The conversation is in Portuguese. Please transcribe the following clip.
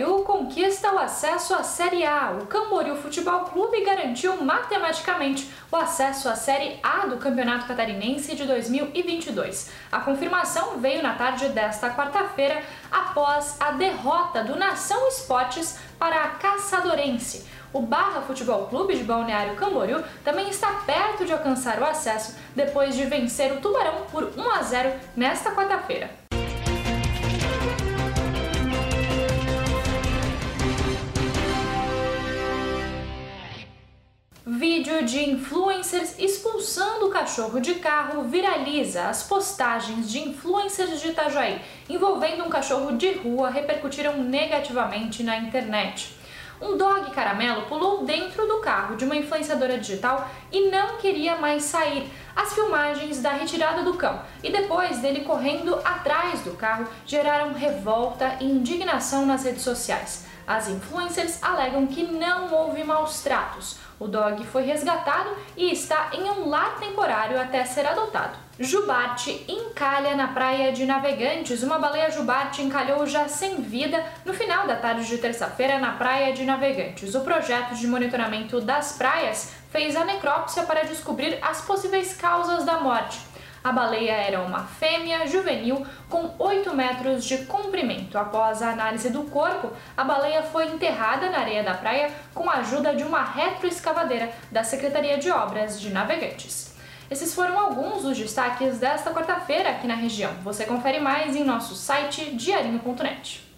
Camboriú conquista o acesso à Série A. O Camboriú Futebol Clube garantiu matematicamente o acesso à Série A do Campeonato Catarinense de 2022. A confirmação veio na tarde desta quarta-feira após a derrota do Nação Esportes para a Caçadorense. O Barra Futebol Clube de Balneário Camboriú também está perto de alcançar o acesso depois de vencer o Tubarão por 1 a 0 nesta quarta-feira. Vídeo de influencers expulsando o cachorro de carro viraliza. As postagens de influencers de Itajaí envolvendo um cachorro de rua repercutiram negativamente na internet. Um dog caramelo pulou dentro do carro de uma influenciadora digital e não queria mais sair. As filmagens da retirada do cão e depois dele correndo atrás do carro geraram revolta e indignação nas redes sociais. As influencers alegam que não houve maus tratos. O dog foi resgatado e está em um lar temporário até ser adotado. Jubarte encalha na praia de Navegantes. Uma baleia jubarte encalhou já sem vida no final da tarde de terça-feira na praia de Navegantes. O projeto de monitoramento das praias fez a necrópsia para descobrir as possíveis causas da morte. A baleia era uma fêmea juvenil com 8 metros de comprimento. Após a análise do corpo, a baleia foi enterrada na areia da praia com a ajuda de uma retroescavadeira da Secretaria de Obras de Navegantes. Esses foram alguns dos destaques desta quarta-feira aqui na região. Você confere mais em nosso site diarinho.net.